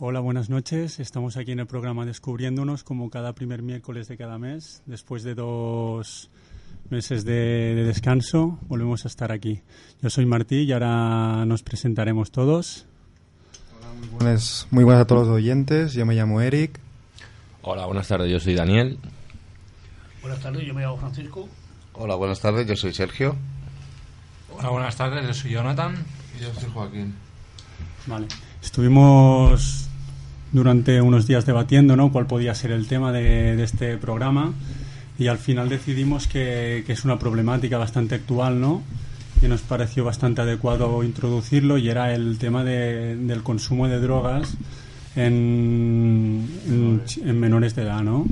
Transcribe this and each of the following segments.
Hola, buenas noches. Estamos aquí en el programa Descubriéndonos como cada primer miércoles de cada mes. Después de dos meses de, de descanso, volvemos a estar aquí. Yo soy Martí y ahora nos presentaremos todos. Muy buenas, muy buenas a todos los oyentes. Yo me llamo Eric. Hola, buenas tardes. Yo soy Daniel. Buenas tardes, yo me llamo Francisco. Hola, buenas tardes. Yo soy Sergio. Hola, buenas tardes. Yo soy Jonathan. Y yo soy Joaquín. Vale. Estuvimos durante unos días debatiendo ¿no? cuál podía ser el tema de, este programa y al final decidimos que, es una problemática bastante actual, ¿no? que nos pareció bastante adecuado introducirlo y era el tema de, del consumo de drogas en, en, en, menores de edad, ¿no?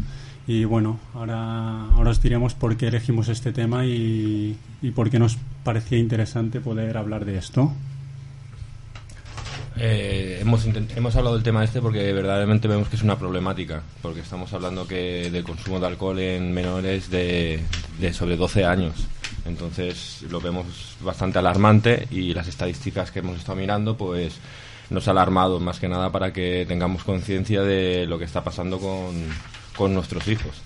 Y bueno, ahora, ahora os diremos por qué elegimos este tema y, y por qué nos parecía interesante poder hablar de esto. Eh, hemos, hemos hablado del tema este porque verdaderamente vemos que es una problemática, porque estamos hablando que del consumo de alcohol en menores de, de sobre 12 años. Entonces lo vemos bastante alarmante y las estadísticas que hemos estado mirando pues nos ha alarmado más que nada para que tengamos conciencia de lo que está pasando con, con nuestros hijos.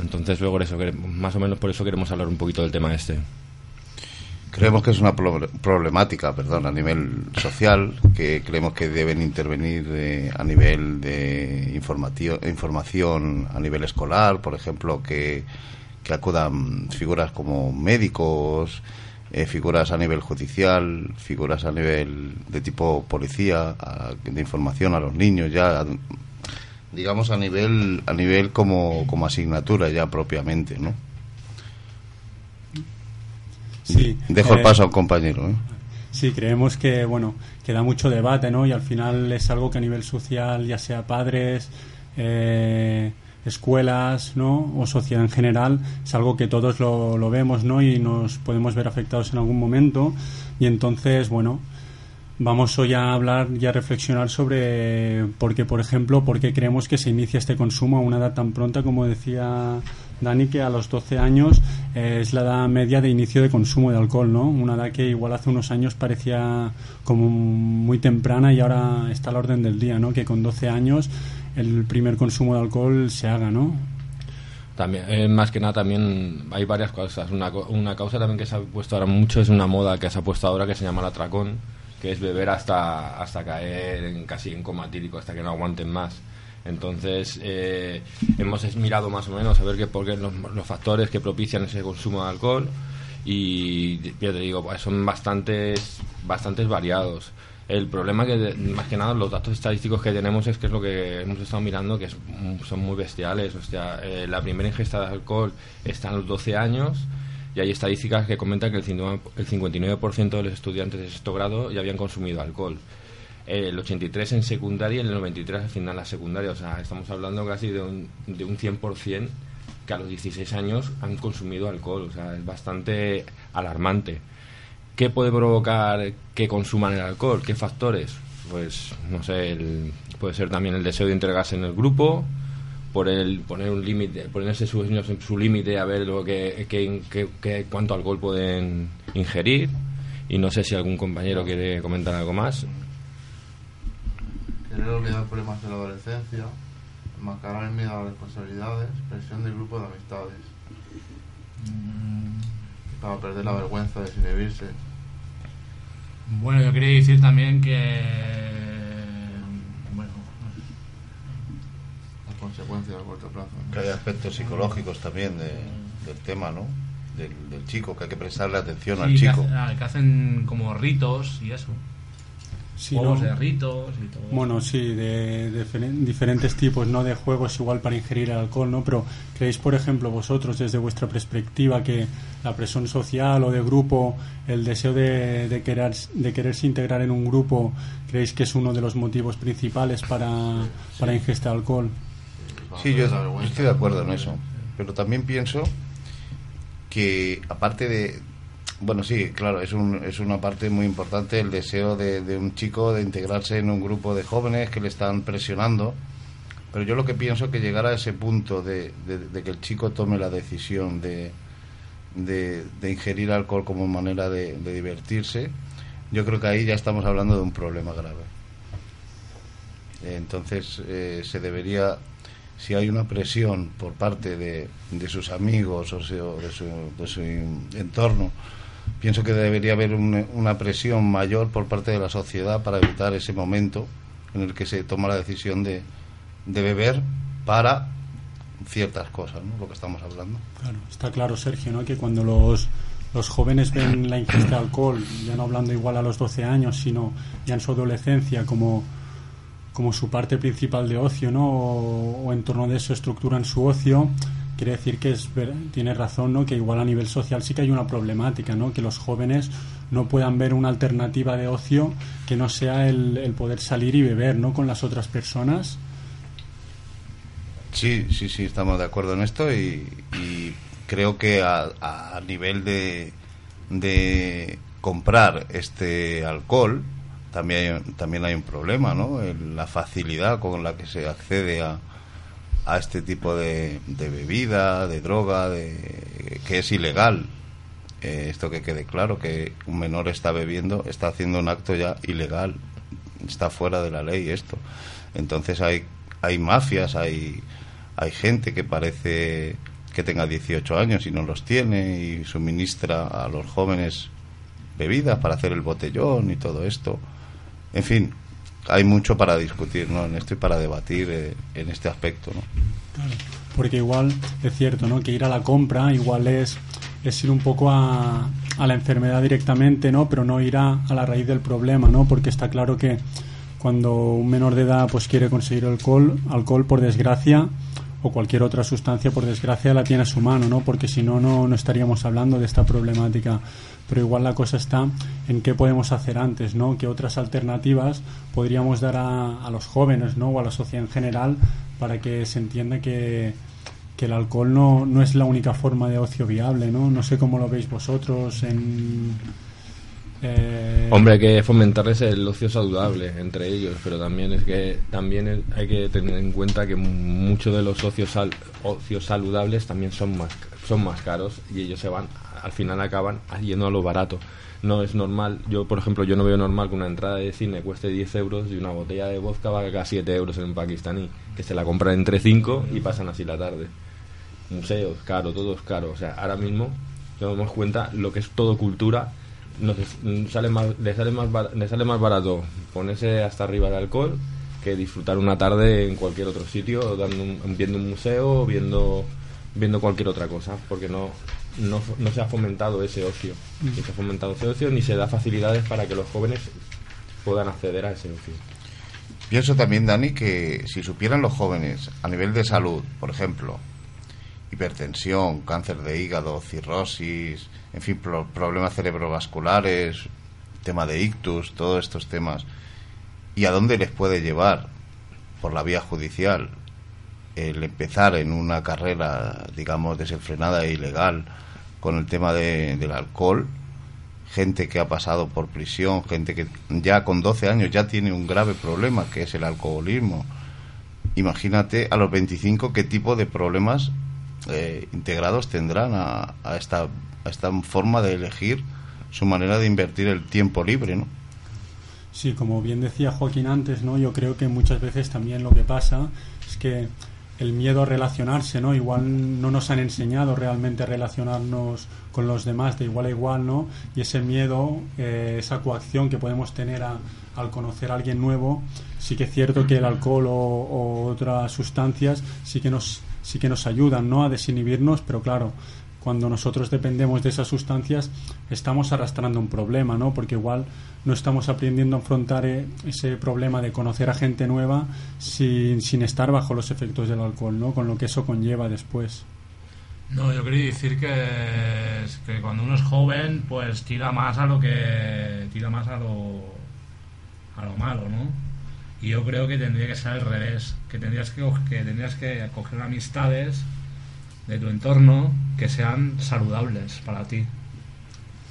Entonces luego eso, más o menos por eso queremos hablar un poquito del tema este. Creemos que es una problemática, perdón, a nivel social, que creemos que deben intervenir eh, a nivel de información a nivel escolar, por ejemplo, que, que acudan figuras como médicos, eh, figuras a nivel judicial, figuras a nivel de tipo policía, de información a los niños, ya digamos a nivel a nivel como, como asignatura ya propiamente, ¿no? Sí, Dejo el paso a un compañero. ¿eh? Sí, creemos que bueno que da mucho debate, ¿no? Y al final es algo que a nivel social, ya sea padres, eh, escuelas, ¿no? O sociedad en general, es algo que todos lo, lo vemos, ¿no? Y nos podemos ver afectados en algún momento. Y entonces, bueno, vamos hoy a hablar y a reflexionar sobre por qué, por ejemplo, por qué creemos que se inicia este consumo a una edad tan pronta, como decía Dani, que a los 12 años eh, es la edad media de inicio de consumo de alcohol, ¿no? Una edad que igual hace unos años parecía como muy temprana y ahora está al orden del día, ¿no? Que con 12 años el primer consumo de alcohol se haga, ¿no? También, eh, más que nada también hay varias cosas. Una, una causa también que se ha puesto ahora mucho es una moda que se ha puesto ahora que se llama el atracón, que es beber hasta, hasta caer en, casi en coma tírico, hasta que no aguanten más. Entonces, eh, hemos mirado más o menos a ver qué, por qué los, los, factores que propician ese consumo de alcohol y ya te digo, pues son bastantes, bastantes variados. El problema que, más que nada, los datos estadísticos que tenemos es que es lo que hemos estado mirando, que es, son muy bestiales. O sea, eh, la primera ingesta de alcohol está a los 12 años y hay estadísticas que comentan que el 59% de los estudiantes de sexto grado ya habían consumido alcohol el 83 en secundaria y el 93 al final la secundaria. O sea, estamos hablando casi de un, de un 100% que a los 16 años han consumido alcohol. O sea, es bastante alarmante. ¿Qué puede provocar que consuman el alcohol? ¿Qué factores? Pues, no sé, el, puede ser también el deseo de entregarse en el grupo, por el poner un límite, ponerse su, límite a ver lo que, que, que, que, cuánto alcohol pueden ingerir. Y no sé si algún compañero quiere comentar algo más querer olvidar problemas de la adolescencia, enmascarar el miedo a las responsabilidades, presión del grupo de amistades, mm. para perder la vergüenza de desinhibirse. Bueno, yo quería decir también que. Bueno. Las consecuencias a corto plazo. ¿no? Que hay aspectos psicológicos también de, del tema, ¿no? Del, del, chico, que hay que prestarle atención sí, al chico. Que, hace, que hacen como ritos y eso. Sí, juegos ¿no? de ritos y todo. Bueno, sí, de, de, diferentes tipos, ¿no? De juegos igual para ingerir el alcohol, ¿no? Pero ¿creéis, por ejemplo, vosotros, desde vuestra perspectiva, que la presión social o de grupo, el deseo de, de, querer, de quererse integrar en un grupo, creéis que es uno de los motivos principales para, para ingestar alcohol? Sí, yo estoy de acuerdo en eso. Pero también pienso que, aparte de, bueno, sí, claro, es, un, es una parte muy importante el deseo de, un chico de integrarse en un grupo de jóvenes que le están presionando. Pero yo lo que pienso es que llegar a ese punto de, que el chico tome la decisión de, de, ingerir alcohol como manera de, divertirse, yo creo que ahí ya estamos hablando de un problema grave. Entonces eh, se debería, si hay una presión por parte de, de sus amigos o, se- o de, su, de su entorno, pienso que debería haber un- una presión mayor por parte de la sociedad para evitar ese momento en el que se toma la decisión de, de beber para ciertas cosas, ¿no? lo que estamos hablando. Claro, está claro, Sergio, ¿no? que cuando los, los jóvenes ven la ingesta de alcohol, ya no hablando igual a los 12 años, sino ya en su adolescencia, como, como su parte principal de ocio, ¿no? o, o en torno de eso estructuran su ocio, quiere decir que es tiene razón, ¿no? que igual a nivel social sí que hay una problemática, ¿no? que los jóvenes no puedan ver una alternativa de ocio que no sea el, poder salir y beber ¿no? con las otras personas. Sí, sí, sí, estamos de acuerdo en esto y, y creo que a, nivel de, de comprar este alcohol también hay, también hay un problema, ¿no? La facilidad con la que se accede a, a este tipo de, de bebida, de droga, de, que es ilegal. Eh, esto que quede claro, que un menor está bebiendo, está haciendo un acto ya ilegal, está fuera de la ley esto. Entonces hay, hay mafias, hay, hay gente que parece que tenga 18 años y no los tiene y suministra a los jóvenes bebidas para hacer el botellón y todo esto. En fin, hay mucho para discutir ¿no? en esto y para debatir eh, en este aspecto. ¿no? Porque igual es cierto, ¿no? Que ir a la compra igual es, es ir un poco a, a la enfermedad directamente, ¿no? Pero no ir a, a la raíz del problema, ¿no? Porque está claro que cuando un menor de edad pues quiere conseguir alcohol, alcohol por desgracia o cualquier otra sustancia por desgracia la tiene a su mano, ¿no? Porque si no, no no estaríamos hablando de esta problemática. Pero igual la cosa está en qué podemos hacer antes, ¿no? ¿Qué otras alternativas podríamos dar a, los jóvenes, ¿no? O a la sociedad en general para que se entienda que, que el alcohol no, no es la única forma de ocio viable, ¿no? No sé cómo lo veis vosotros en... eh, Hombre, hay que fomentarles el ocio saludable entre ellos, pero también es que también hay que tener en cuenta que muchos de los ocios, ocios saludables también son más son más caros y ellos se van al final acaban yendo a lo barato. No es normal, yo por ejemplo yo no veo normal que una entrada de cine cueste 10 euros y una botella de vodka valga 7 euros en un pakistaní, que se la compran entre 5 y pasan así la tarde. Museos, caro, todo es caro. O sea, ahora mismo nos damos cuenta lo que es todo cultura nos mm, sale más, le, sale más bar- le sale más barato ponerse hasta arriba de alcohol que disfrutar una tarde en cualquier otro sitio, dando un- viendo un museo, viendo viendo cualquier otra cosa, porque no, no, no se ha fomentado ese ocio, ni se ha fomentado ese ocio, ni se da facilidades para que los jóvenes puedan acceder a ese ocio. Pienso también, Dani, que si supieran los jóvenes a nivel de salud, por ejemplo, hipertensión, cáncer de hígado, cirrosis, en fin, pro- problemas cerebrovasculares, tema de ictus, todos estos temas, y a dónde les puede llevar por la vía judicial. El empezar en una carrera, digamos, desenfrenada e ilegal con el tema de- del alcohol, gente que ha pasado por prisión, gente que ya con 12 años ya tiene un grave problema que es el alcoholismo. Imagínate a los 25 qué tipo de problemas eh, integrados tendrán a, esta, esta forma de elegir su manera de invertir el tiempo libre, ¿no? Sí, como bien decía Joaquín antes, ¿no? Yo creo que muchas veces también lo que pasa es que el miedo a relacionarse, ¿no? Igual no nos han enseñado realmente a relacionarnos con los demás de igual a igual, ¿no? Y ese miedo, eh, esa coacción que podemos tener al conocer a alguien nuevo, sí que es cierto que el alcohol o, o otras sustancias sí que nos sí que nos ayudan, ¿no? A desinhibirnos, pero claro, cuando nosotros dependemos de esas sustancias estamos arrastrando un problema, ¿no? Porque igual no estamos aprendiendo a afrontar eh, ese problema de conocer a gente nueva sin, sin estar bajo los efectos del alcohol, ¿no? Con lo que eso conlleva después. No, yo quería decir que, que cuando uno es joven, pues tira más a lo que tira más a lo a lo malo, ¿no? Y yo creo que tendría que ser al revés, que tendrías que que tendrías que coger amistades de tu entorno que sean saludables para ti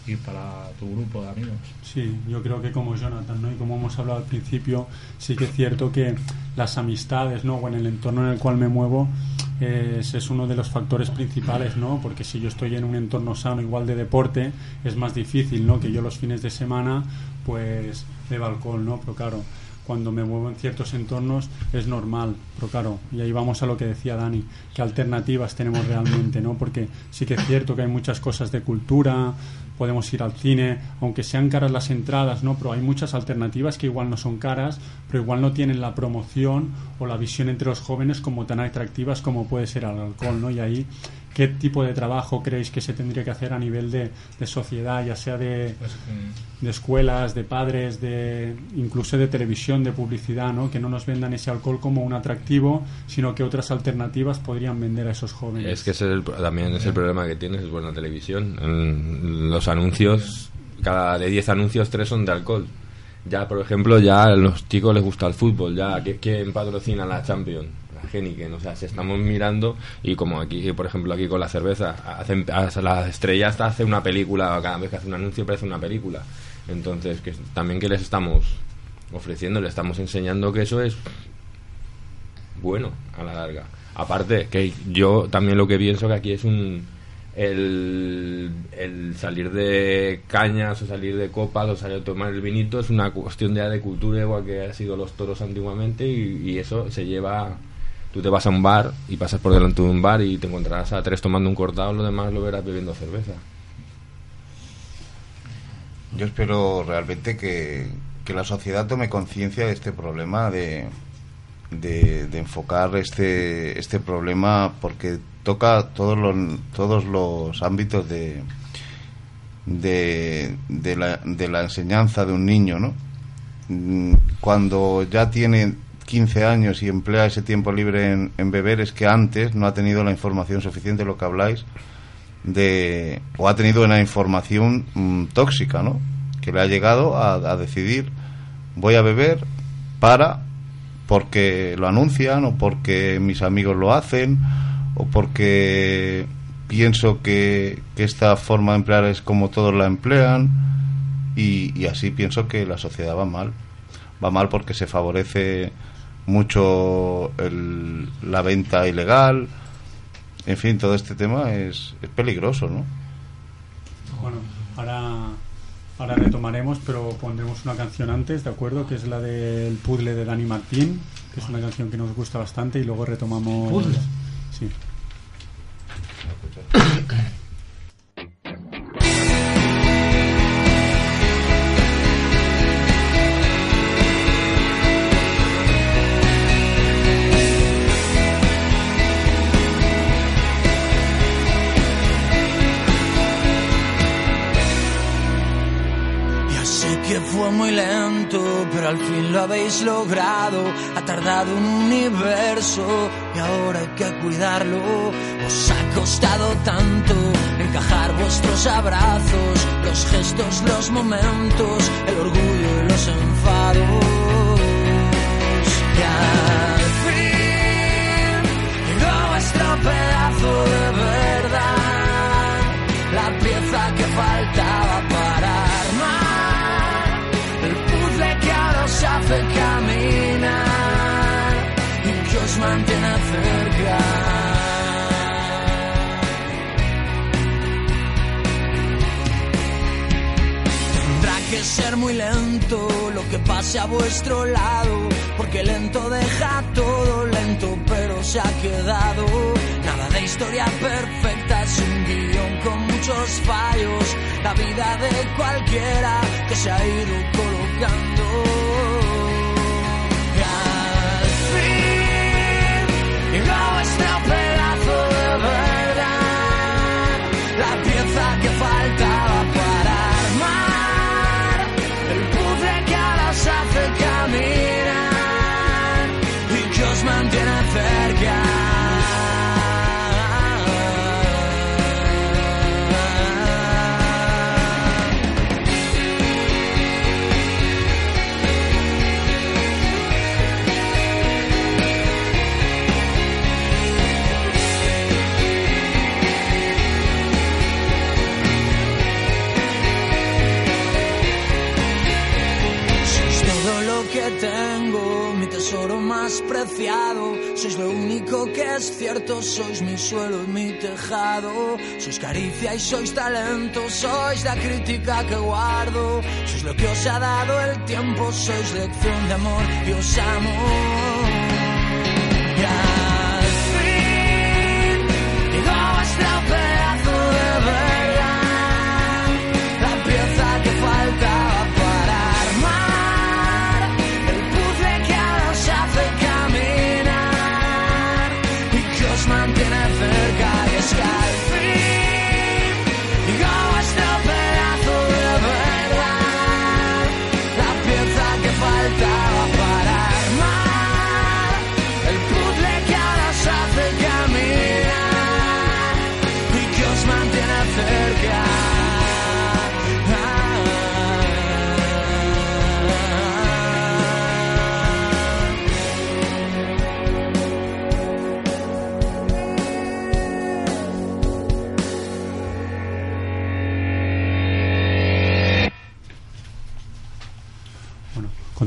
y para tu grupo de amigos. Sí, yo creo que como Jonathan, ¿no? Y como hemos hablado al principio, sí que es cierto que las amistades, ¿no? O en el entorno en el cual me muevo es, es uno de los factores principales, ¿no? Porque si yo estoy en un entorno sano, igual de deporte, es más difícil, ¿no? Que yo los fines de semana, pues, beba alcohol, ¿no? Pero claro, cuando me muevo en ciertos entornos es normal, pero claro, y ahí vamos a lo que decía Dani, qué alternativas tenemos realmente, ¿no? Porque sí que es cierto que hay muchas cosas de cultura, podemos ir al cine, aunque sean caras las entradas, ¿no? Pero hay muchas alternativas que igual no son caras, pero igual no tienen la promoción o la visión entre los jóvenes como tan atractivas como puede ser el alcohol, ¿no? Y ahí ¿Qué tipo de trabajo creéis que se tendría que hacer a nivel de, de sociedad, ya sea de, Pues, mm, de escuelas, de padres, de incluso de televisión, de publicidad, ¿no? Que no nos vendan ese alcohol como un atractivo, sino que otras alternativas podrían vender a esos jóvenes. Es que ese es el- también es el problema que tienes, es buena televisión. En los anuncios, cada de 10 anuncios, 3 son de alcohol. Ya, por ejemplo, ya a los chicos les gusta el fútbol, ya, ¿qui- ¿quién patrocina la Champions? Heineken, o sea, si estamos mirando, y como aquí, por ejemplo, aquí con la cerveza, hacen, hasta la estrella hasta hace una película, cada vez que hace un anuncio parece una película. Entonces, que también que les estamos ofreciendo, le estamos enseñando que eso es bueno a la larga. Aparte, que yo también lo que pienso que aquí es un. El, salir de cañas o salir de copas o salir a tomar el vinito es una cuestión ya de cultura, igual que ha sido los toros antiguamente, y eso se lleva. Tú te vas a un bar y pasas por delante de un bar y te encontrarás a tres tomando un cortado, lo demás lo verás bebiendo cerveza. Yo espero realmente que, que la sociedad tome conciencia de este problema, de, de, enfocar este, este problema, porque toca todos los, todos los ámbitos de, de, de, la, de la enseñanza de un niño, ¿no? Mm, Cuando ya tiene 15 años y emplea ese tiempo libre en, en beber, es que antes no ha tenido la información suficiente, lo que habláis, de o ha tenido una información mm, tóxica, ¿no? Que le ha llegado a, a decidir voy a beber para porque lo anuncian o porque mis amigos lo hacen o porque pienso que, esta forma de emplear es como todos la emplean y así pienso que la sociedad va mal. Va mal porque se favorece mucho el- la venta ilegal. En fin, todo este tema es, es peligroso, ¿no? Bueno, ahora, ahora retomaremos, pero pondremos una canción antes, ¿de acuerdo? Que es la del puzzle de Dani Martín, que es una canción que nos gusta bastante y luego retomamos... ¿Puzzle? Sí. muy lento, pero al fin lo habéis logrado. Ha tardado un universo y ahora hay que cuidarlo. Os ha costado tanto encajar vuestros abrazos, los gestos, los momentos, el orgullo y los enfados. Y mantiene cerca. Tendrá que ser muy lento lo que pase a vuestro lado, porque lento deja todo lento, pero se ha quedado. Nada de historia perfecta, es un guion con muchos fallos, la vida de cualquiera que se ha ido colocando. Pieza que faltaba tesoro más preciado. Sois lo único que es cierto, sois mi suelo y mi tejado. Sois caricia y sois talento, sois la crítica que guardo. Sois lo que os ha dado el tiempo, sois lección de amor y os amo.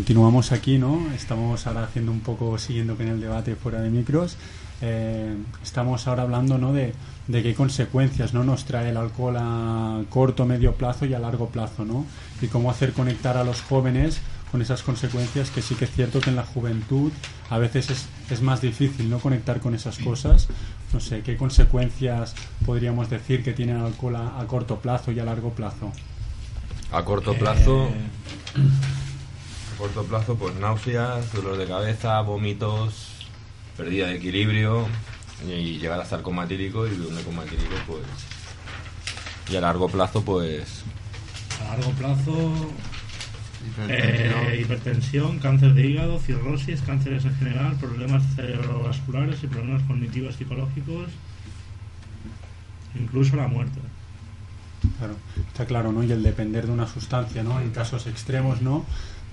Continuamos aquí, ¿no? Estamos ahora haciendo un poco, siguiendo con el debate fuera de micros. Eh, estamos ahora hablando, ¿no? De, de qué consecuencias, ¿no? Nos trae el alcohol a corto, medio plazo y a largo plazo, ¿no? Y cómo hacer conectar a los jóvenes con esas consecuencias que sí que es cierto que en la juventud a veces es, es más difícil, ¿no? Conectar con esas cosas. No sé, ¿qué consecuencias podríamos decir que tiene el alcohol a, a corto plazo y a largo plazo? A corto plazo, a corto plazo, pues náuseas, dolor de cabeza, vómitos, pérdida de equilibrio y llegar a estar comatírico y donde comatírico, pues. Y a largo plazo, pues. A largo plazo, Hipertensión. eh, hipertensión, cáncer de hígado, cirrosis, cánceres en general, problemas cerebrovasculares y problemas cognitivos psicológicos, incluso la muerte. Claro, está claro, ¿no? Y el depender de una sustancia, ¿no? En casos extremos, ¿no?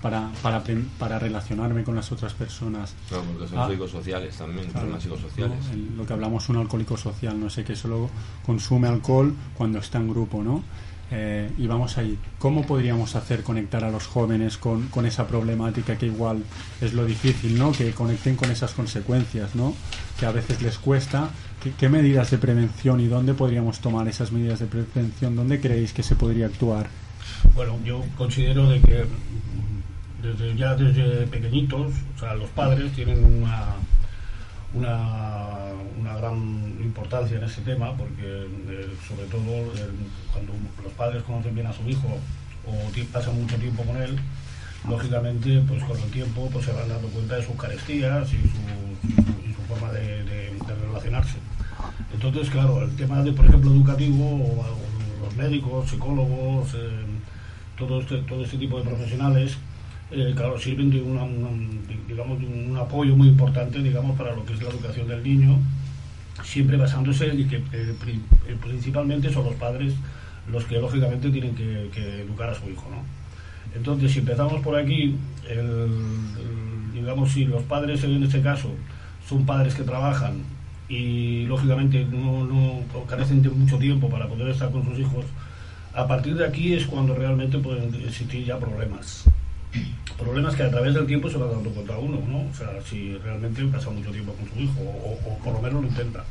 Para, para, para relacionarme con las otras personas. No, porque son Ah. psicosociales también, Claro, problemas psicosociales. ¿no? El- lo que hablamos, un alcohólico social, no sé, que solo consume alcohol cuando está en grupo, ¿no? Eh, y vamos ahí. ¿Cómo podríamos hacer conectar a los jóvenes con, con esa problemática que igual es lo difícil, ¿no? Que conecten con esas consecuencias, ¿no? Que a veces les cuesta. ¿Qué, qué medidas de prevención y dónde podríamos tomar esas medidas de prevención? ¿Dónde creéis que se podría actuar? Bueno, yo considero de que desde ya desde pequeñitos, o sea, los padres tienen una una, gran importancia en ese tema porque eh, sobre todo eh, cuando los padres conocen bien a su hijo o pasan mucho tiempo con él, lógicamente pues con el tiempo pues se van dando cuenta de sus carestías y su, forma de, relacionarse. Entonces, claro, el tema de, por ejemplo, educativo, los médicos, psicólogos, eh, todo, este, todo este tipo de profesionales, eh, claro, sirven de, digamos, un apoyo muy importante, digamos, para lo que es la educación del niño, siempre basándose en que eh, eh, principalmente son los padres los que lógicamente tienen que, educar a su hijo, ¿no? Entonces, si empezamos por aquí, digamos, si los padres en este caso son padres que trabajan y lógicamente no, no carecen de mucho tiempo para poder estar con sus hijos, a partir de aquí es cuando realmente pueden existir ya problemas. Problemas que a través del tiempo se va dando cuenta uno, ¿no? O sea, si realmente pasa mucho tiempo con su hijo o, por lo menos lo intenta.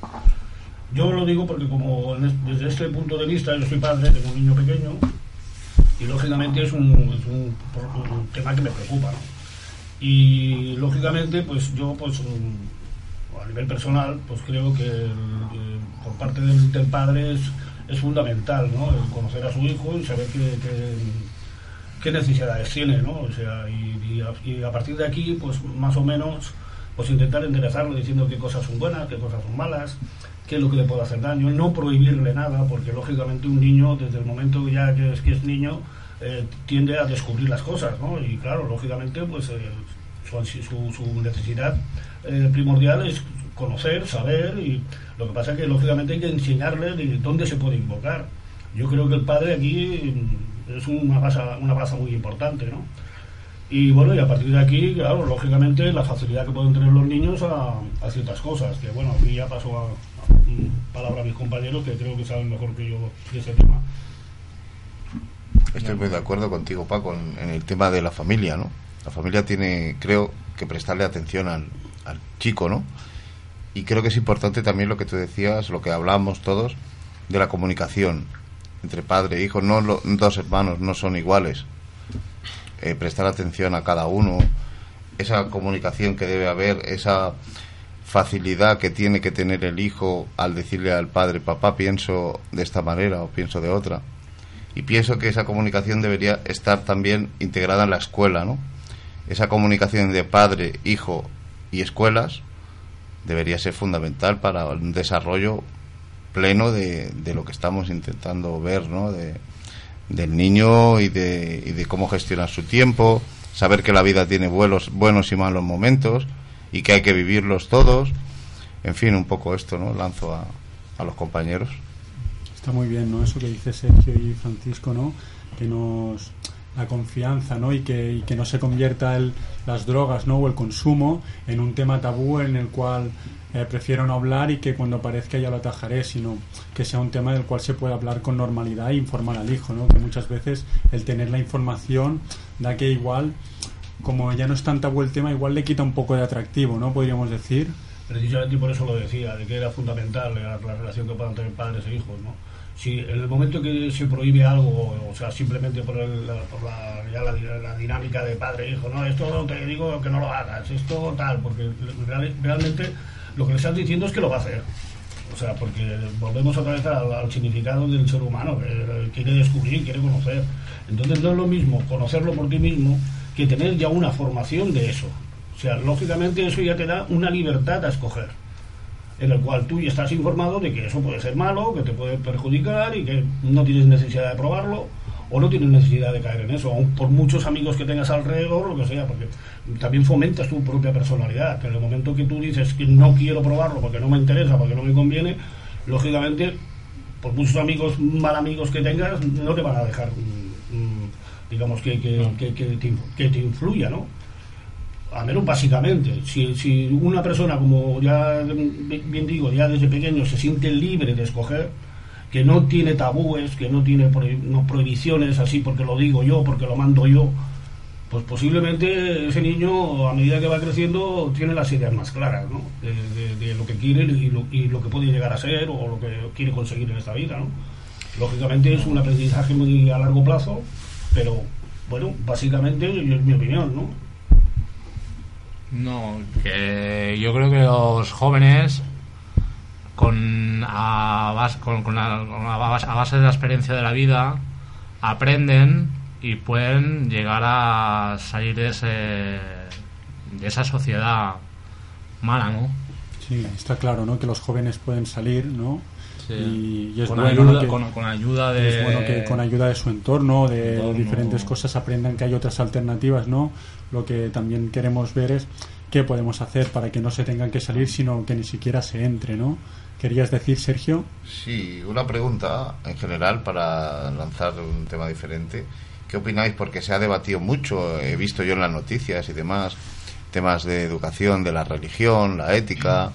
Yo lo digo porque como desde este punto de vista yo soy padre, tengo un niño pequeño y lógicamente es un, tema que me preocupa, ¿no? Y lógicamente pues yo pues mm, a nivel personal pues creo que el- eh, por parte del, del padre es, fundamental, ¿no? El conocer a su hijo y saber qué, qué necesidades tiene, ¿no? O sea, y, y a, y a partir de aquí pues más o menos pues intentar enderezarlo diciendo qué cosas son buenas, qué cosas son malas, qué es lo que le puede hacer daño, no prohibirle nada, porque lógicamente un niño, desde el momento ya que es, que es niño, eh, tiende a descubrir las cosas, ¿no? Y claro, lógicamente, pues eh, su, su, su necesidad eh, primordial es conocer, saber, y lo que pasa es que lógicamente hay que enseñarle de dónde se puede invocar. Yo creo que el padre aquí es una base, una base muy importante, ¿no? Y bueno, y a partir de aquí, claro, lógicamente la facilidad que pueden tener los niños a, a ciertas cosas, que bueno, aquí ya paso a, palabra a mis compañeros que creo que saben mejor que yo de ese tema. Estoy muy de acuerdo contigo, Paco, en, el tema de la familia, ¿no? La familia tiene, creo que que prestarle atención al, al chico, ¿no? Y creo que es importante también lo que tú decías, lo que hablamos todos, de la comunicación entre padre e hijo. No lo- dos hermanos no son iguales. Eh, prestar atención a cada uno, esa comunicación que debe haber, esa facilidad que tiene que tener el hijo al decirle al padre, papá, pienso de esta manera o pienso de otra. Y pienso que esa comunicación debería estar también integrada en la escuela, ¿no? Esa comunicación de padre, hijo y escuelas debería ser fundamental para un desarrollo pleno de, de lo que estamos intentando ver, ¿no? De, del niño y de, y de cómo gestionar su tiempo, saber que la vida tiene buenos, buenos y malos momentos y que hay que vivirlos todos. En fin, un poco esto, ¿no? Lanzo a, a los compañeros. Está muy bien, ¿no? Eso que dice Sergio y Francisco, ¿no? Que nos la confianza, ¿no? Y que, y que no se convierta el, las drogas, ¿no? O el consumo en un tema tabú en el cual eh, prefiero no hablar y que cuando aparezca ya lo atajaré, sino que sea un tema del cual se pueda hablar con normalidad e informar al hijo, ¿no? Que muchas veces el tener la información da que igual, como ya no es tan tabú el tema, igual le quita un poco de atractivo, ¿no? Podríamos decir. Precisamente por eso lo decía, de que era fundamental la, la relación que puedan tener padres e hijos, ¿no? Si en el momento que se prohíbe algo, o sea, simplemente por, el, la- por la, ya la, la dinámica de padre e hijo, no, esto te digo que no lo hagas, esto tal, porque real- realmente lo que le estás diciendo es que lo va a hacer. O sea, porque volvemos otra vez al, al significado del ser humano, que eh, quiere descubrir, quiere conocer. Entonces no es lo mismo conocerlo por ti mismo que tener ya una formación de eso. O sea, lógicamente eso ya te da una libertad a escoger, en el cual tú ya estás informado de que eso puede ser malo, que te puede perjudicar y que no tienes necesidad de probarlo o no tienes necesidad de caer en eso, aun por muchos amigos que tengas alrededor, lo que sea, porque también fomentas tu propia personalidad. Que en el momento que tú dices que no quiero probarlo porque no me interesa, porque no me conviene, lógicamente, por muchos amigos, mal amigos que tengas, no te van a dejar, mm, mm, digamos, que, que, que- que te, te influya, ¿no? al menos básicamente, si, si una persona, como ya bien digo, ya desde pequeño se siente libre de escoger, que no tiene tabúes, que no tiene no prohibiciones así porque lo digo yo, porque lo mando yo, pues posiblemente ese niño a medida que va creciendo tiene las ideas más claras, ¿no? De, de- de lo que quiere y lo, y lo que puede llegar a ser o lo que quiere conseguir en esta vida, ¿no? Lógicamente es un aprendizaje muy a largo plazo, pero bueno, básicamente es mi opinión, ¿no? No, que yo creo que los jóvenes con a base, con, con la- a base de la experiencia de la vida aprenden y pueden llegar a salir de ese de esa sociedad mala, ¿no? Sí, está claro, ¿no? Que los jóvenes pueden salir, ¿no? Y, y es con, bueno que, con, con ayuda de es bueno que con ayuda de su entorno, de Entorno. diferentes cosas, aprendan que hay otras alternativas, ¿no? Lo que también queremos ver es qué podemos hacer para que no se tengan que salir, sino que ni siquiera se entre, ¿no? ¿Querías decir, Sergio? Sí, una pregunta en general para lanzar un tema diferente. ¿Qué opináis? Porque se ha debatido mucho, he visto yo en las noticias y demás, temas de educación, de la religión, la ética,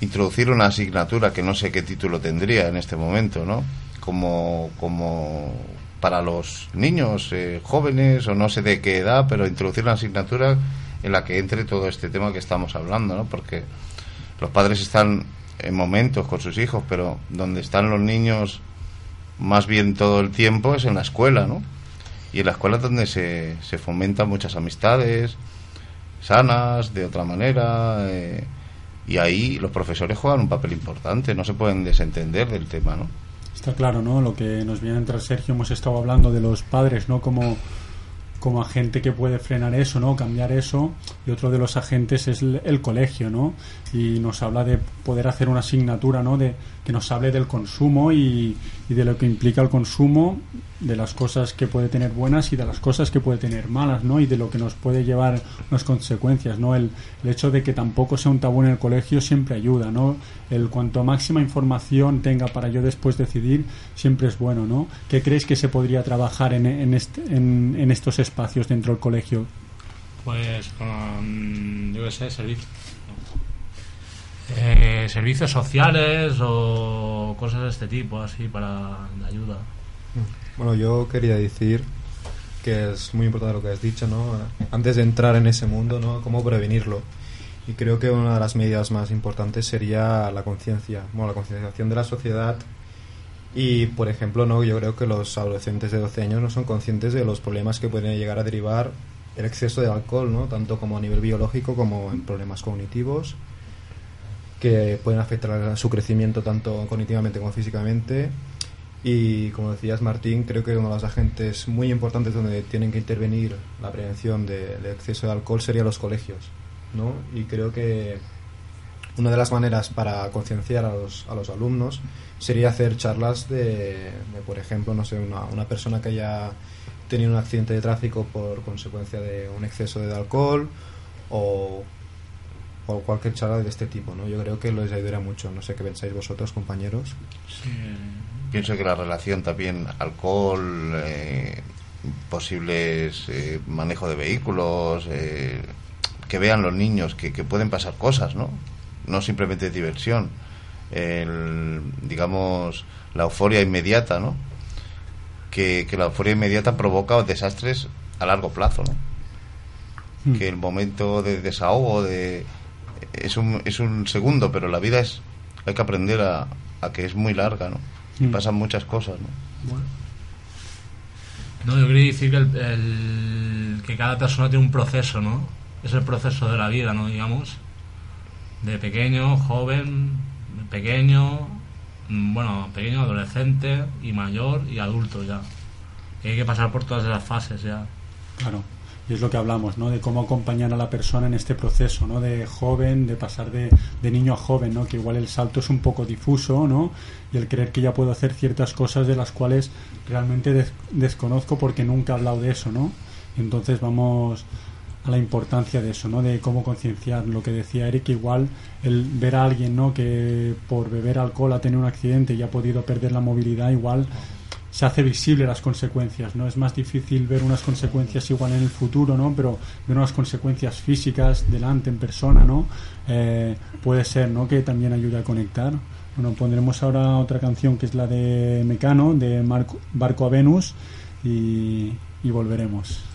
introducir una asignatura que no sé qué título tendría en este momento, ¿no? Como, como para los niños eh, jóvenes o no sé de qué edad, pero introducir una asignatura en la que entre todo este tema que estamos hablando, ¿no? Porque los padres están en momentos con sus hijos, pero donde están los niños más bien todo el tiempo es en la escuela, ¿no? Y en la escuela es donde se, se fomentan muchas amistades sanas, de otra manera, eh, y ahí los profesores juegan un papel importante, no se pueden desentender del tema, ¿no? Está claro, ¿no? Lo que nos viene entrar Sergio, hemos estado hablando de los padres, ¿no? Como, como agente que puede frenar eso, ¿no? Cambiar eso. Y otro de los agentes es el colegio, ¿no? Y nos habla de poder hacer una asignatura, ¿no? De, que nos hable del consumo y, de lo que implica el consumo, de las cosas que puede tener buenas y de las cosas que puede tener malas, ¿no? Y de lo que nos puede llevar unas consecuencias, ¿no? El, el hecho de que tampoco sea un tabú en el colegio siempre ayuda, ¿no? El cuanto máxima información tenga para yo después decidir siempre es bueno, ¿no? ¿Qué crees que se podría trabajar en, en, este- en, estos espacios dentro del colegio? Pues con, yo qué sé, servicios. Eh, servicios sociales o cosas de este tipo, así, para la ayuda. Bueno, yo quería decir que es muy importante lo que has dicho, ¿no? Antes de entrar en ese mundo, ¿no? Cómo prevenirlo. Y creo que una de las medidas más importantes sería la conciencia, bueno, la concienciación de la sociedad. Y, por ejemplo, no, yo creo que los adolescentes de 12 años no son conscientes de los problemas que pueden llegar a derivar el exceso de alcohol, ¿no? Tanto como a nivel biológico como en problemas cognitivos que pueden afectar a su crecimiento tanto cognitivamente como físicamente. Y como decías, Martín, creo que uno de los agentes muy importantes donde tienen que intervenir la prevención del exceso de alcohol sería los colegios. ¿no? Y creo que una de las maneras para concienciar a los, a los alumnos sería hacer charlas de, por ejemplo, no sé, una, una persona que haya tenido un accidente de tráfico por consecuencia de un exceso de alcohol o cualquier charla de este tipo, ¿no? Yo creo que les ayudará mucho. No sé qué pensáis vosotros, compañeros. Pienso que la relación también alcohol, eh, posibles eh, manejo de vehículos, eh, que vean los niños que, pueden pasar cosas, ¿no? No simplemente diversión. digamos, la euforia inmediata, ¿no? Que, que la euforia inmediata provoca desastres a largo plazo, ¿no? Hmm. Que el momento de desahogo, de, es un, es un segundo, pero la vida es hay que aprender a, a que es muy larga, ¿no? Y mm. pasan muchas cosas, ¿no? No, yo quería decir que, el, que cada persona tiene un proceso, ¿no? Es el proceso de la vida, ¿no? Digamos, de pequeño, joven, pequeño, mm, bueno, pequeño, adolescente y mayor y adulto ya. Y hay que pasar por todas esas fases ya. Claro y es lo que hablamos, ¿no? De cómo acompañar a la persona en este proceso, ¿no? De joven, de pasar de, de, niño a joven, ¿no? Que igual el salto es un poco difuso, ¿no? Y el creer que ya puedo hacer ciertas cosas de las cuales realmente desconozco porque nunca he hablado de eso, ¿no? Entonces vamos a la importancia de eso, ¿no? De cómo concienciar. Lo que decía Eric, igual el ver a alguien, ¿no? Que por beber alcohol ha tenido un accidente y ha podido perder la movilidad, igual se hace visible las consecuencias, ¿no? Es más difícil ver unas consecuencias igual en el futuro, ¿no? Pero ver unas consecuencias físicas delante, en persona, ¿no? Eh, puede ser, ¿no? Que también ayude a conectar. Bueno, pondremos ahora otra canción que es la de Mecano, de Marco, Barco a Venus, y, y volveremos.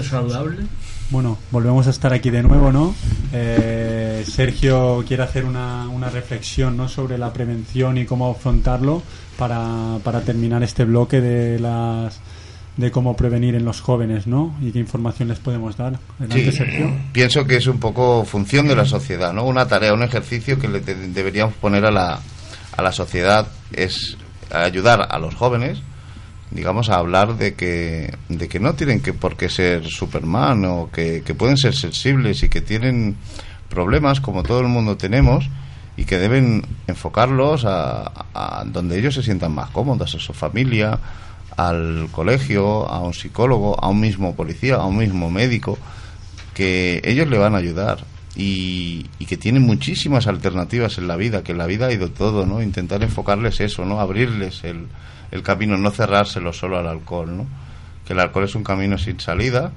¿Existe el ocio saludable? Bueno, volvemos a estar aquí de nuevo, ¿no? Eh, Sergio quiere hacer una, una reflexión ¿no? sobre la prevención y cómo afrontarlo para, para terminar este bloque de las de cómo prevenir en los jóvenes, ¿no? Y qué información les podemos dar. Adelante, Sí, Sergio. pienso que es un poco función de la sociedad, ¿no? Una tarea, un ejercicio que le deberíamos poner a la, a la sociedad es ayudar a los jóvenes, digamos, a hablar de que, de que no tienen que por qué ser Superman o que, que pueden ser sensibles y que tienen problemas como todo el mundo tenemos y que deben enfocarlos a, a donde ellos se sientan más cómodos, a su familia, al colegio, a un psicólogo, a un mismo policía, a un mismo médico, que ellos le van a ayudar y, y que tienen muchísimas alternativas en la vida, que en la vida ha ido todo, ¿no? Intentar enfocarles eso, ¿no? Abrirles el, el camino, no cerrárselo solo al alcohol, ¿no? Que el alcohol es un camino sin salida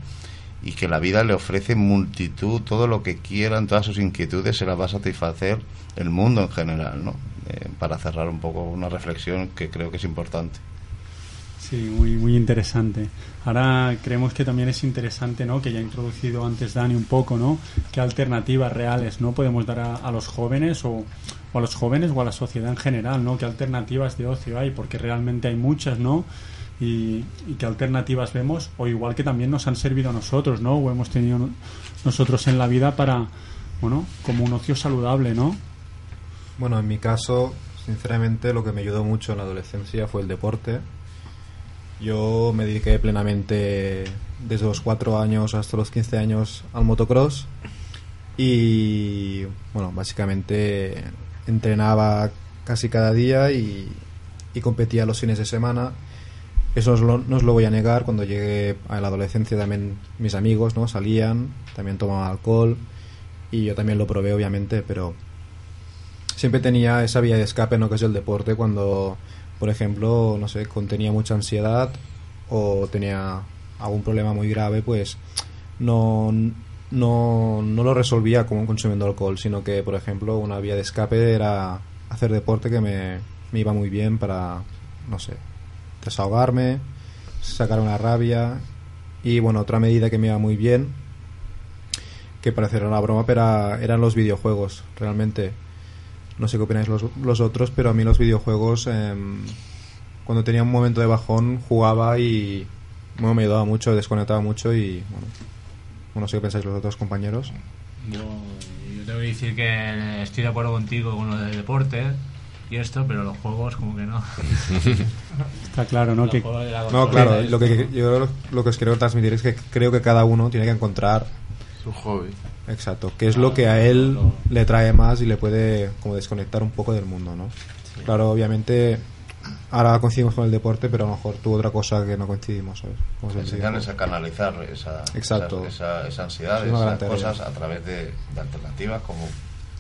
y que la vida le ofrece multitud, todo lo que quieran, todas sus inquietudes se las va a satisfacer el mundo en general, ¿no? Eh, para cerrar un poco una reflexión que creo que es importante. Sí, muy, muy interesante. Ahora creemos que también es interesante, ¿no? Que ya ha introducido antes Dani un poco, ¿no? ¿Qué alternativas reales, ¿no? Podemos dar a, los jóvenes o, a los jóvenes o a la sociedad en general, ¿no? ¿Qué alternativas de ocio hay? Porque realmente hay muchas, ¿no? Y, y qué alternativas vemos o igual que también nos han servido a nosotros, ¿no? O hemos tenido no- nosotros en la vida para, bueno, como un ocio saludable, ¿no? Bueno, en mi caso, sinceramente, lo que me ayudó mucho en la adolescencia fue el deporte. Yo me dediqué plenamente desde los 4 años hasta los 15 años al motocross y, bueno, básicamente entrenaba casi cada día y, y competía los fines de semana. Eso no os lo, voy a negar, cuando llegué a la adolescencia también mis amigos no salían, también tomaban alcohol y yo también lo probé obviamente, pero siempre tenía esa vía de escape no que es el deporte cuando por ejemplo no sé contenía mucha ansiedad o tenía algún problema muy grave pues no no, no lo resolvía como consumiendo alcohol sino que por ejemplo una vía de escape era hacer deporte que me, me iba muy bien para no sé desahogarme sacar una rabia y bueno otra medida que me iba muy bien que parecerá una broma pero era- eran los videojuegos realmente no sé qué opináis los, los otros, pero a mí los videojuegos, em, cuando tenía un momento de bajón, jugaba y bueno, me ayudaba mucho, desconectaba mucho y bueno, no sé qué pensáis los otros compañeros. Yo, yo tengo que decir que estoy de acuerdo contigo con lo del deporte y esto, pero los juegos como que no. Está claro, ¿no? Que, No, claro, lo que yo lo que os quiero transmitir es que creo que cada uno tiene que encontrar Su hobby. Exacto, qué es lo que a él le trae más y le puede como desconectar un poco del mundo, ¿no? Claro, obviamente ahora coincidimos con el deporte, pero a lo mejor tuvo otra cosa que no coincidimos, ¿sabes? Como enseñarles a canalizar esa, Exacto. esa, esa- esa ansiedad, Es esas cosas a través de, de alternativas como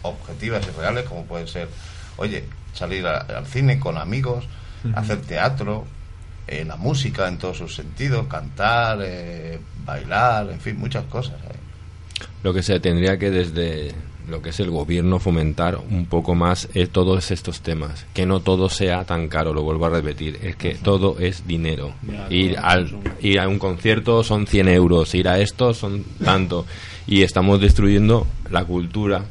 objetivas y reales, como pueden ser, oye, salir a- al cine con amigos, hacer teatro, eh, la música en todos sus sentidos, cantar, eh, bailar, en fin, muchas cosas. ¿eh? Lo que se tendría que desde lo que es el gobierno fomentar un poco más es todos estos temas, que no todo sea tan caro, lo vuelvo a repetir, es que todo es dinero. Ya, Ir, al, ir a un concierto son 100 euros, ir a esto son tanto, y estamos destruyendo la cultura.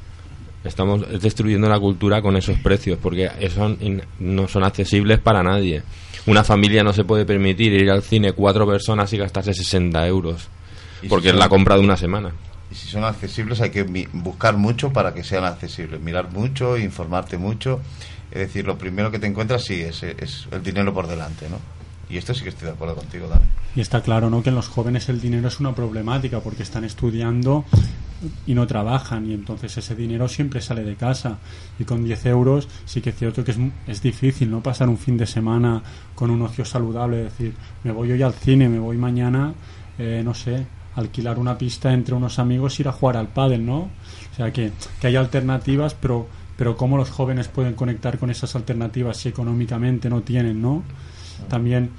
Estamos destruyendo la cultura con esos precios, porque son in- no son accesibles para nadie. Una familia no se puede permitir ir al cine cuatro personas y gastarse 60 euros, porque es la compra de una semana. Y si son accesibles hay que buscar mucho para que sean accesibles, mirar mucho, informarte mucho. Es decir, lo primero que te encuentras sí es, es el dinero por delante, ¿no? Y esto sí que estoy de acuerdo contigo, Dani. Y está claro, ¿no? Que en los jóvenes el dinero es una problemática porque están estudiando y no trabajan y entonces ese dinero siempre sale de casa y con 10 euros sí que es cierto que es, es difícil, ¿no? Pasar un fin de semana con un ocio saludable, decir, me voy hoy al cine, me voy mañana, eh, no sé, alquilar una pista entre unos amigos ir a jugar al pádel, ¿no? O sea, que, que hay alternativas, pero, pero cómo los jóvenes pueden conectar con esas alternativas si económicamente no tienen, ¿no? También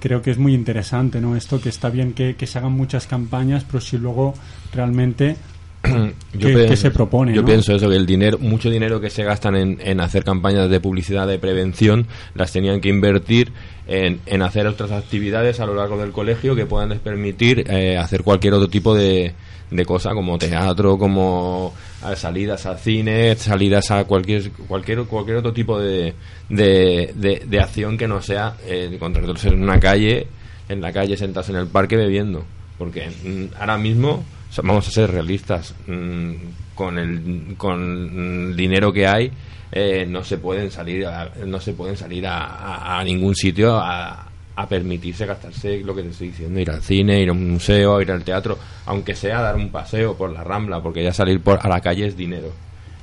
creo que es muy interesante, ¿no? Esto que está bien que, que se hagan muchas campañas, pero si luego realmente Yo ¿Qué, pienso- qué se propone? Yo ¿no? pienso eso, que el dinero, mucho dinero que se gastan en, en hacer campañas de publicidad de prevención, las tenían que invertir en, en hacer otras actividades a lo largo del colegio que puedan les permitir eh, hacer cualquier otro tipo de, de cosa, como teatro, como salidas al cine, salidas a cualquier cualquier cualquier otro tipo de, de, de- de acción que no sea eh, encontrarse en una calle, en la calle sentados en el parque bebiendo. Porque mm, ahora mismo vamos a ser realistas mm, con el con dinero que hay eh, no se pueden salir a, no se pueden salir a, a- ningún sitio a, a permitirse gastarse lo que te estoy diciendo ir al cine ir a un museo ir al teatro aunque sea dar un paseo por la rambla porque ya salir por a la calle es dinero.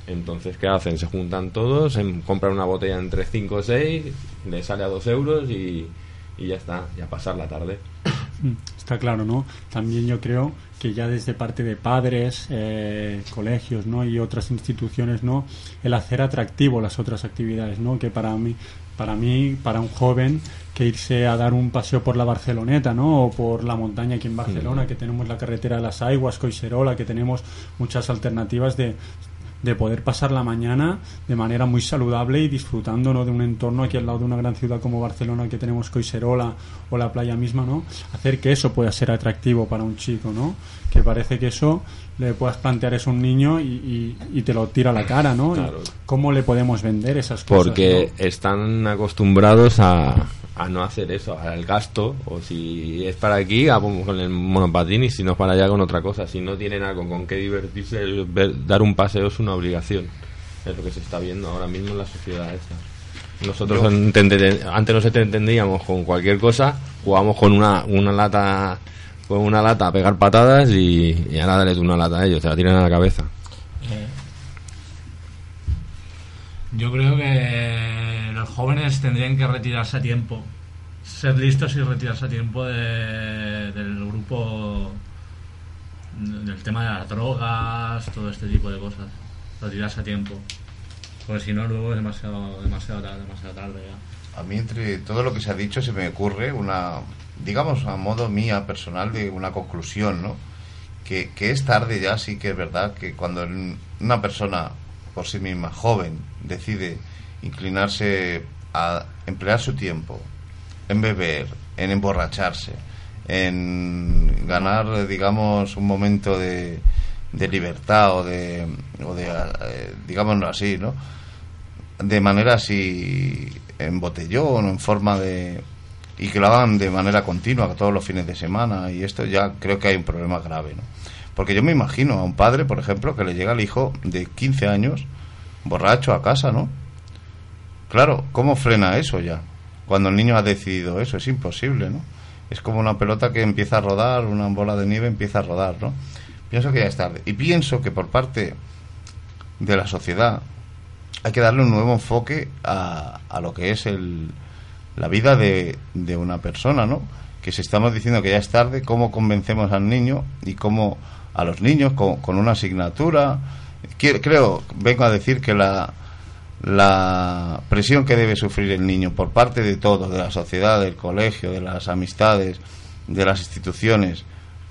Entonces qué hacen se juntan todos em, compran una botella entre 5 o 6 le sale a 2 euros y, y ya está ya pasar la tarde Está claro, ¿no? También yo creo que ya desde parte de padres, eh, colegios, ¿no? Y otras instituciones, ¿no? El hacer atractivo las otras actividades, ¿no? Que para mí, para mí, para un joven, que irse a dar un paseo por la Barceloneta, ¿no? O por la montaña aquí en Barcelona, que tenemos la carretera de las Aguas, Coiserola, que tenemos muchas alternativas de de poder pasar la mañana de manera muy saludable y disfrutando ¿no? de un entorno aquí al lado de una gran ciudad como Barcelona que tenemos Coiserola o la playa misma, ¿no? Hacer que eso pueda ser atractivo para un chico, ¿no? Que parece que eso le puedas plantear eso a un niño y, y- y te lo tira a la cara, ¿no? Claro. ¿Cómo le podemos vender esas cosas? porque ¿no? están acostumbrados a, a no hacer eso, al gasto, o si es para aquí, vamos con el monopatín y si no es para allá con otra cosa. Si no tienen algo con que divertirse, ver- dar un paseo es una obligación. Es lo que se está viendo ahora mismo en la sociedad esta. Nosotros Yo- entende- antes nos entendíamos con cualquier cosa, jugábamos con una, una lata con una lata a pegar patadas y, y ahora dale tú una lata a ellos, te la tiran a la cabeza. Yo creo que los jóvenes tendrían que retirarse a tiempo, ser listos y retirarse a tiempo de- del grupo del tema de las drogas, todo este tipo de cosas. Retirarse a tiempo. Porque si no, luego es demasiado, demasiado, tarde, demasiado tarde ya. A mí, entre todo lo que se ha dicho, se me ocurre una, digamos, a modo mía personal, de una conclusión, ¿no? Que, que es tarde ya, sí que es verdad que cuando una persona por sí misma, joven, decide inclinarse a emplear su tiempo en beber, en emborracharse, en ganar, digamos, un momento de, libertad o de, o de eh, digámoslo así, ¿no? de manera así en botellón en forma de y que lo hagan de manera continua todos los fines de semana y esto ya creo que hay un problema grave ¿no? Porque yo me imagino a un padre por ejemplo que le llega el hijo de 15 años borracho a casa ¿no? claro ¿cómo frena eso ya? cuando el niño ha decidido eso es imposible ¿no? es como una pelota que empieza a rodar una bola de nieve empieza a rodar ¿no? pienso que ya es tarde y pienso que por parte de la sociedad hay que darle un nuevo enfoque a, a lo que es el, la vida de, de una persona, ¿no? Que si estamos diciendo que ya es tarde, ¿cómo convencemos al niño y cómo a los niños con, con una asignatura? Quiero- creo, vengo a decir que la, la presión que debe sufrir el niño por parte de todos, de la sociedad, del colegio, de las amistades, de las instituciones,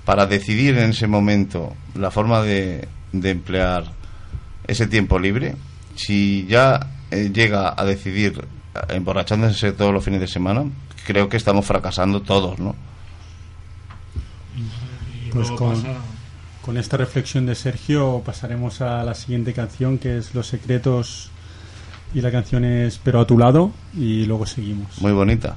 para decidir en ese momento la forma de, de emplear ese tiempo libre, si ya eh, llega a decidir eh, emborrachándose todos los fines de semana, creo que estamos fracasando todos, ¿no? Pues con, pasa- con esta reflexión de Sergio pasaremos a la siguiente canción que es Los Secretos y la canción es Pero a tu lado y luego seguimos. Muy bonita.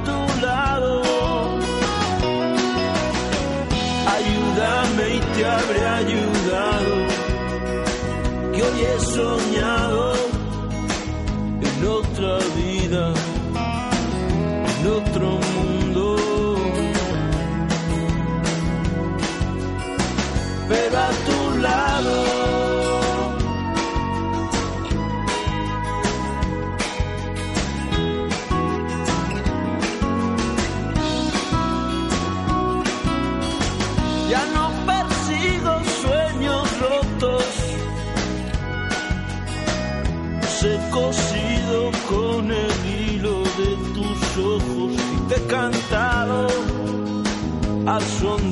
Ayúdame y te habré ayudado, que hoy he soñado en otra vida,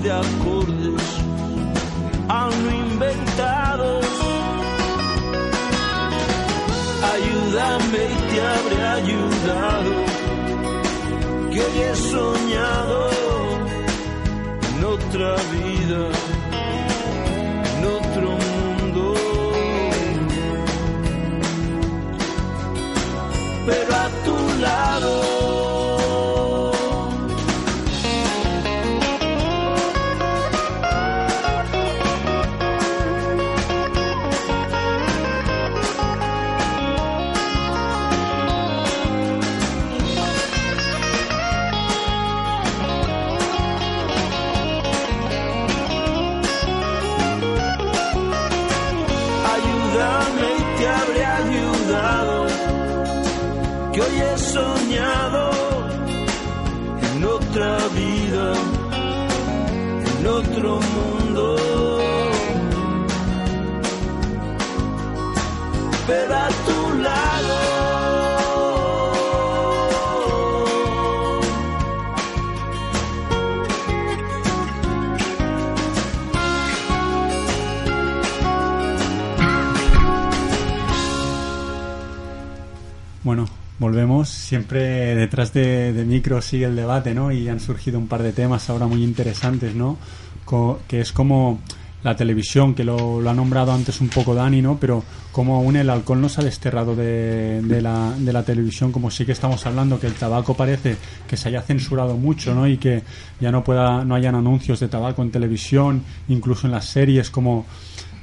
de acordes aún no inventados. Ayúdame y te habré ayudado, que hoy he soñado en otra vida, en otro mundo. Pero a tu lado. Otro mundo. Pero tu lado. Bueno, volvemos. Siempre detrás de, de micro sigue el debate, ¿no? Y han surgido un par de temas ahora muy interesantes, ¿no? Que es como la televisión, que lo, lo ha nombrado antes un poco Dani, ¿no? Pero como aún el alcohol no se ha desterrado de, de la, de la televisión, como sí que estamos hablando que el tabaco parece que se haya censurado mucho, ¿no? Y que ya no pueda, no hayan anuncios de tabaco en televisión, incluso en las series, como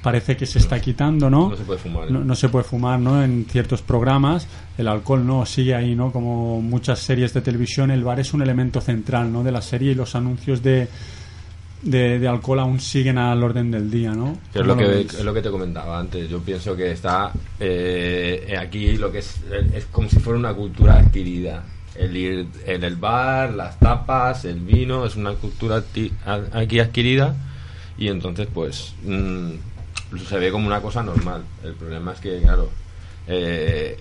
parece que se está quitando, ¿no? No se puede fumar. ¿eh? no, no se puede fumar ¿no? en ciertos programas el alcohol no sigue ahí no como muchas series de televisión el bar es un elemento central no de la serie y los anuncios de de, de alcohol aún siguen al orden del día no Que es ¿Cómo lo que, veis? es lo que te comentaba antes. Yo pienso que está eh, aquí lo que es, es como si fuera una cultura adquirida. El ir en el bar, las tapas, el vino, es una cultura aquí adquirida y entonces pues mm, se ve como una cosa normal. El problema es que, claro, eh,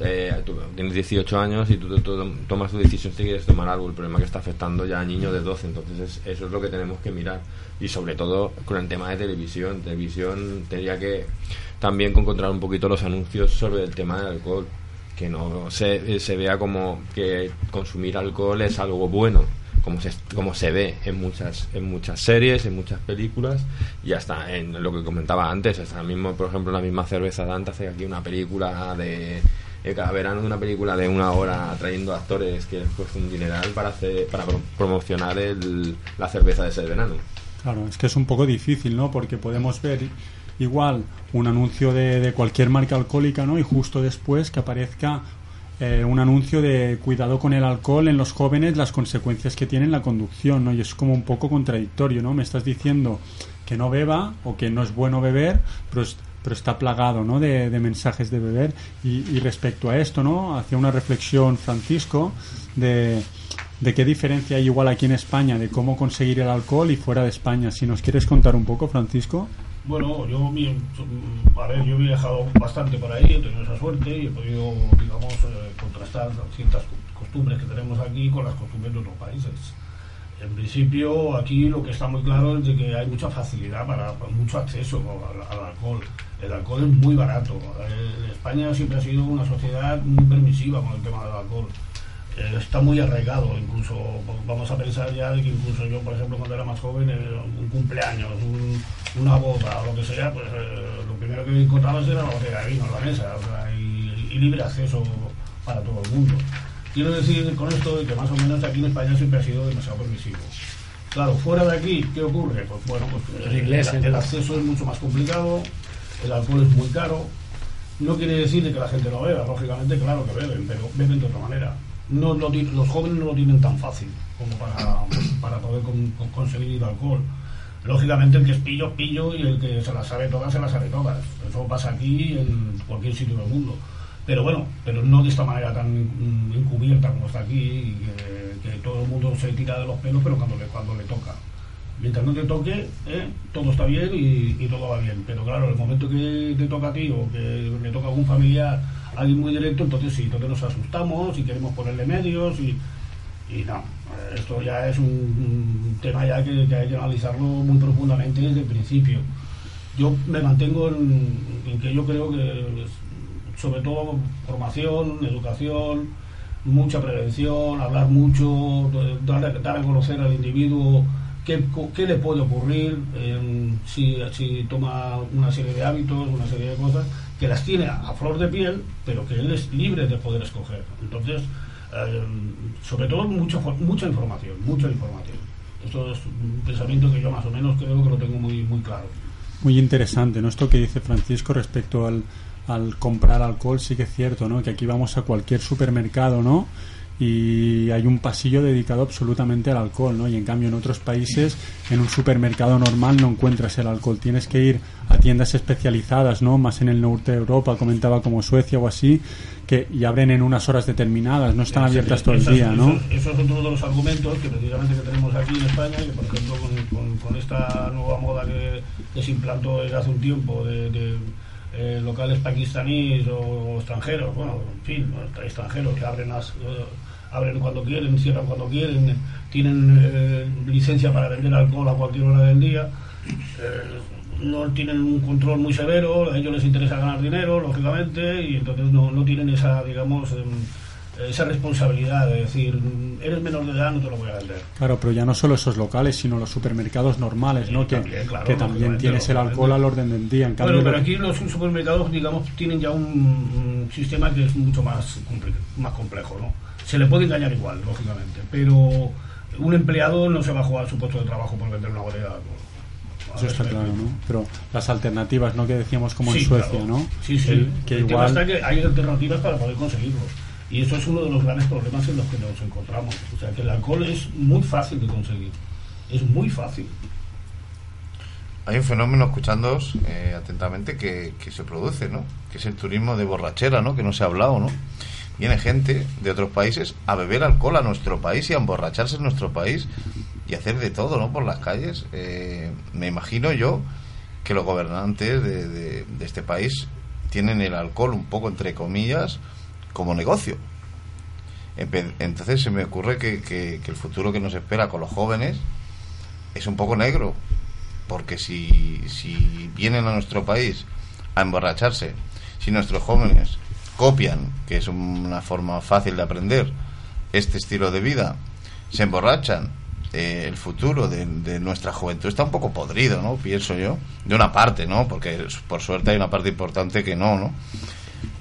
eh, tú tienes 18 años y tú to- tomas tu decisión si quieres tomar algo. El problema que está afectando ya a niños de 12, entonces es- eso es lo que tenemos que mirar. Y sobre todo con el tema de televisión. Televisión tendría que también encontrar un poquito los anuncios sobre el tema del alcohol. Que no se, se vea como que consumir alcohol es algo bueno como se, como se ve en muchas en muchas series, en muchas películas y hasta en lo que comentaba antes, hasta mismo, por ejemplo, la misma cerveza Dante hace aquí una película de, cada verano una película de una hora trayendo actores que pues un dineral para hacer para pro- promocionar el, la cerveza de ese verano. Claro, es que es un poco difícil, ¿no? Porque podemos ver igual un anuncio de, de cualquier marca alcohólica, ¿no? Y justo después que aparezca eh, un anuncio de cuidado con el alcohol en los jóvenes, las consecuencias que tiene en la conducción, ¿no? Y es como un poco contradictorio, ¿no? Me estás diciendo que no beba o que no es bueno beber, pero, pero está plagado, ¿no? De, de mensajes de beber. Y, respecto a esto, ¿no? Hacía una reflexión Francisco de de qué diferencia hay igual aquí en España de cómo conseguir el alcohol y fuera de España. Si nos quieres contar un poco, Francisco. Bueno, yo, mi- a ver, yo he viajado bastante por ahí, he tenido esa suerte y he podido, digamos, eh, contrastar ciertas co- costumbres que tenemos aquí con las costumbres de otros países. En principio, aquí lo que está muy claro es de que hay mucha facilidad para, mucho acceso al, al alcohol. El alcohol es muy barato. Eh, España siempre ha sido una sociedad muy permisiva con el tema del alcohol. Eh, está muy arraigado, incluso vamos a pensar ya de que incluso yo, por ejemplo, cuando era más joven, eh, un cumpleaños, un- una boda o lo que sea, pues lo primero que encontrabas era la botella de vino en la mesa, y libre acceso para todo el mundo. Quiero decir con esto de que más o menos aquí en España siempre ha sido demasiado permisivo. Claro, fuera de aquí, ¿qué ocurre? Pues bueno, pues Los ingleses. el, el acceso es mucho más complicado, el alcohol es muy caro. No quiere decir de que la gente no beba, lógicamente, claro que beben, pero beben de otra manera. No, ti- los jóvenes no lo tienen tan fácil como para, para poder con- con- conseguir alcohol. Lógicamente el que es pillo, pillo y el que se las sabe todas, se las sabe todas. Eso pasa aquí en cualquier sitio del mundo. Pero bueno, pero no de esta manera tan mm, encubierta como está aquí, que, todo el mundo se tira de los pelos, pero cuando le, cuando le toca. Mientras no te toque, ¿eh? todo está bien y, todo va bien. Pero claro, el momento que te toca a ti o que le toca a algún familiar, alguien muy directo, entonces sí, entonces nos asustamos y queremos ponerle medios y, y no, esto ya es un, tema ya que, que hay que analizarlo muy profundamente desde el principio. Yo me mantengo en, en que yo creo que, sobre todo, formación, educación, mucha prevención, hablar mucho, dar, a- dar a conocer al individuo qué, qué le puede ocurrir eh, si, si toma una serie de hábitos, una serie de cosas, que las tiene a, flor de piel, pero que él es libre de poder escoger. Entonces, eh, sobre todo, mucha, mucha información, mucha información. Esto es un pensamiento que yo más o menos creo que lo tengo muy, muy claro. Muy interesante, ¿no? Esto que dice Francisco respecto al, al comprar alcohol, sí que es cierto, ¿no? Que aquí vamos a cualquier supermercado, ¿no? Y hay un pasillo dedicado absolutamente al alcohol, ¿no? Y en cambio en otros países, en un supermercado normal no encuentras el alcohol. Tienes que ir a tiendas especializadas, ¿no? Más en el norte de Europa, comentaba como Suecia o así, que y abren en unas horas determinadas, no están abiertas todo el día, ¿no? Esos, esos son todos los argumentos que precisamente que tenemos aquí en España, que por ejemplo con, con- con esta nueva moda que, que se implantó desde hace un tiempo de, de, eh, locales pakistaníes o, extranjeros, bueno, en fin, extranjeros que abren las... eh, abren cuando quieren, cierran cuando quieren, tienen eh, licencia para vender alcohol a cualquier hora del día, eh, no tienen un control muy severo, a ellos les interesa ganar dinero, lógicamente, y entonces no, no tienen esa, digamos, em, esa responsabilidad de decir, eres menor de edad, no te lo voy a vender. Claro, pero ya no solo esos locales, sino los supermercados normales, ¿no? Sí, que también, claro, que también tienes el alcohol al orden del día. En cambio, Bueno, pero aquí los supermercados, digamos, tienen ya un, un sistema que es mucho más, más complejo, ¿no? Se le puede engañar igual, lógicamente, pero un empleado no se va a jugar su puesto de trabajo por vender una botella de alcohol. Eso está claro. ¿no? Pero las alternativas, ¿no? Que decíamos como en Suecia, claro. ¿no? Sí, sí. El- que El tema igual... está que hay alternativas para poder conseguirlo. Y eso es uno de los grandes problemas en los que nos encontramos. O sea, que el alcohol es muy fácil de conseguir. Es muy fácil. Hay un fenómeno, escuchándoos eh, atentamente, que, que se produce, ¿no? Que es el turismo de borrachera, ¿no? Que no se ha hablado, ¿no? Viene gente de otros países a beber alcohol a nuestro país y a emborracharse en nuestro país y hacer de todo, ¿no? Por las calles. Eh, me imagino yo que los gobernantes de, de- de este país tienen el alcohol un poco, entre comillas, como negocio. Entonces se me ocurre que, que- que el futuro que nos espera con los jóvenes es un poco negro, porque si, si vienen a nuestro país a emborracharse, si nuestros jóvenes copian, que es una forma fácil de aprender, este estilo de vida, se emborrachan, eh, el futuro de, de nuestra juventud está un poco podrido, ¿no? Pienso yo, de una parte, ¿no? Porque por suerte hay una parte importante que no, ¿no?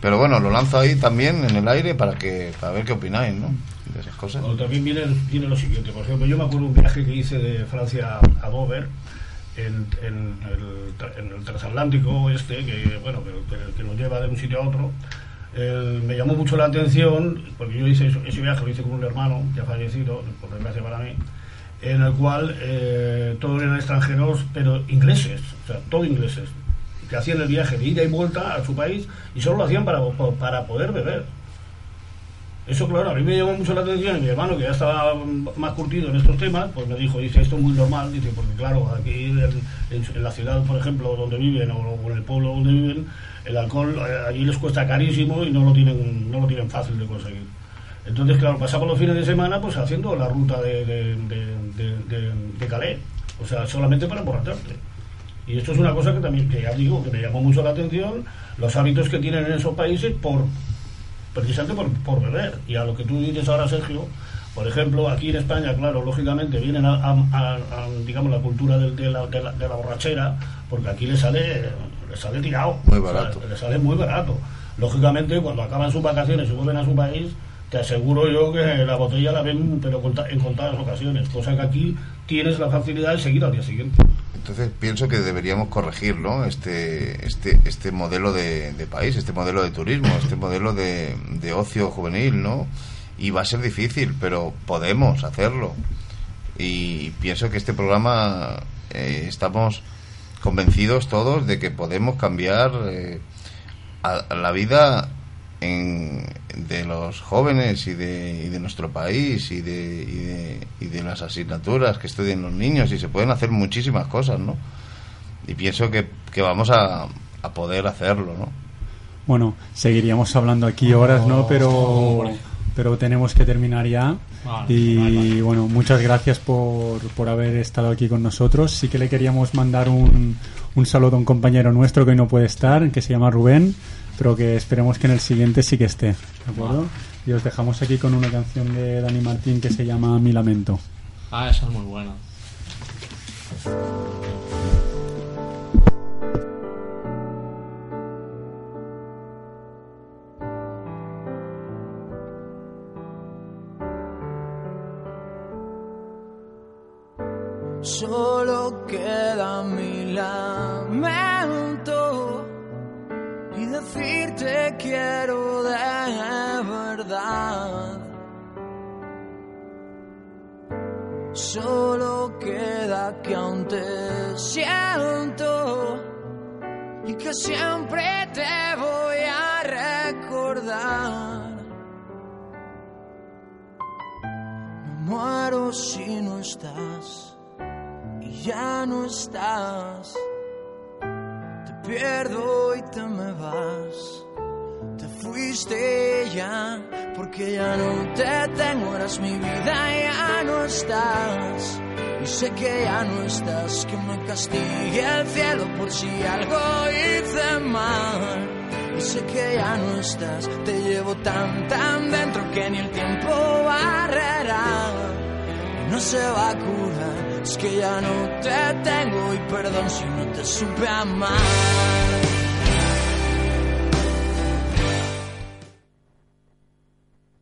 Pero bueno, lo lanzo ahí también en el aire para que para ver qué opináis, ¿no? De esas cosas. O también viene, viene lo siguiente. Por ejemplo, yo me acuerdo un viaje que hice de Francia a Dover, en, en el, en el transatlántico este, que, bueno, que, que- nos lleva de un sitio a otro. Me llamó mucho la atención, porque yo hice ese viaje, lo hice con un hermano ya fallecido, por desgracia para mí, en el cual eh, todos eran extranjeros, pero ingleses, o sea, todos ingleses, que hacían el viaje de ida y vuelta a su país y solo lo hacían para, para poder beber. Eso, claro, a mí me llamó mucho la atención y mi hermano, que ya estaba más curtido en estos temas, pues me dijo, dice, esto es muy normal, dice, porque claro, aquí en, la ciudad, por ejemplo, donde viven o, en el pueblo donde viven, el alcohol eh, allí les cuesta carísimo y no lo tienen, no lo tienen fácil de conseguir. Entonces, claro, pasamos los fines de semana pues haciendo la ruta de, de, de, de- de- de Calais, o sea, solamente para emborracharte. Y esto es una cosa que también, que ya digo, que me llamó mucho la atención, los hábitos que tienen en esos países por precisamente por, por beber. Y a lo que tú dices ahora, Sergio, por ejemplo, aquí en España, claro, lógicamente vienen a, a- a- a, digamos, la cultura de, la, de la- de la borrachera, porque aquí le sale, le sale tirado. Muy O sea, barato. le sale muy barato. Lógicamente, cuando acaban sus vacaciones y vuelven a su país, te aseguro yo que la botella la ven pero en contadas ocasiones, cosa que aquí tienes la facilidad de seguir al día siguiente. Entonces pienso que deberíamos corregir ¿no? este, este, este modelo de, de país, este modelo de turismo, este modelo de, de ocio juvenil, ¿no? Y va a ser difícil, pero podemos hacerlo. Y pienso que este programa eh, estamos convencidos todos de que podemos cambiar eh, a- la vida en- de los jóvenes y de, y de nuestro país y de, y, de, y de las asignaturas que estudian los niños y se pueden hacer muchísimas cosas, ¿no? Y pienso que, que vamos a, a poder hacerlo, ¿no? Bueno, seguiríamos hablando aquí horas, ¿no? Pero, hombre. Pero tenemos que terminar ya. Vale, Y bueno, muchas gracias por, por haber estado aquí con nosotros. Sí que le queríamos mandar un, un saludo a un compañero nuestro que hoy no puede estar, que se llama Rubén, pero que esperemos que en el siguiente sí que esté. ¿De acuerdo? Y os dejamos aquí con una canción de Dani Martín que se llama Mi Lamento. Ah, esa es muy buena. Queda mi lamento y decirte quiero de verdad. Solo queda que aún te siento y que siempre te voy a recordar. Me muero si no estás y ya no estás. Te pierdo y te me vas. Te fuiste ya porque ya no te tengo, eras mi vida, ya no estás. Y sé que ya no estás, que me castigue el cielo por si algo hice mal. Y sé que ya no estás, te llevo tan tan dentro que ni el tiempo barrerá no se va a curar. Es que ya no te tengo y perdón si no te supe amar.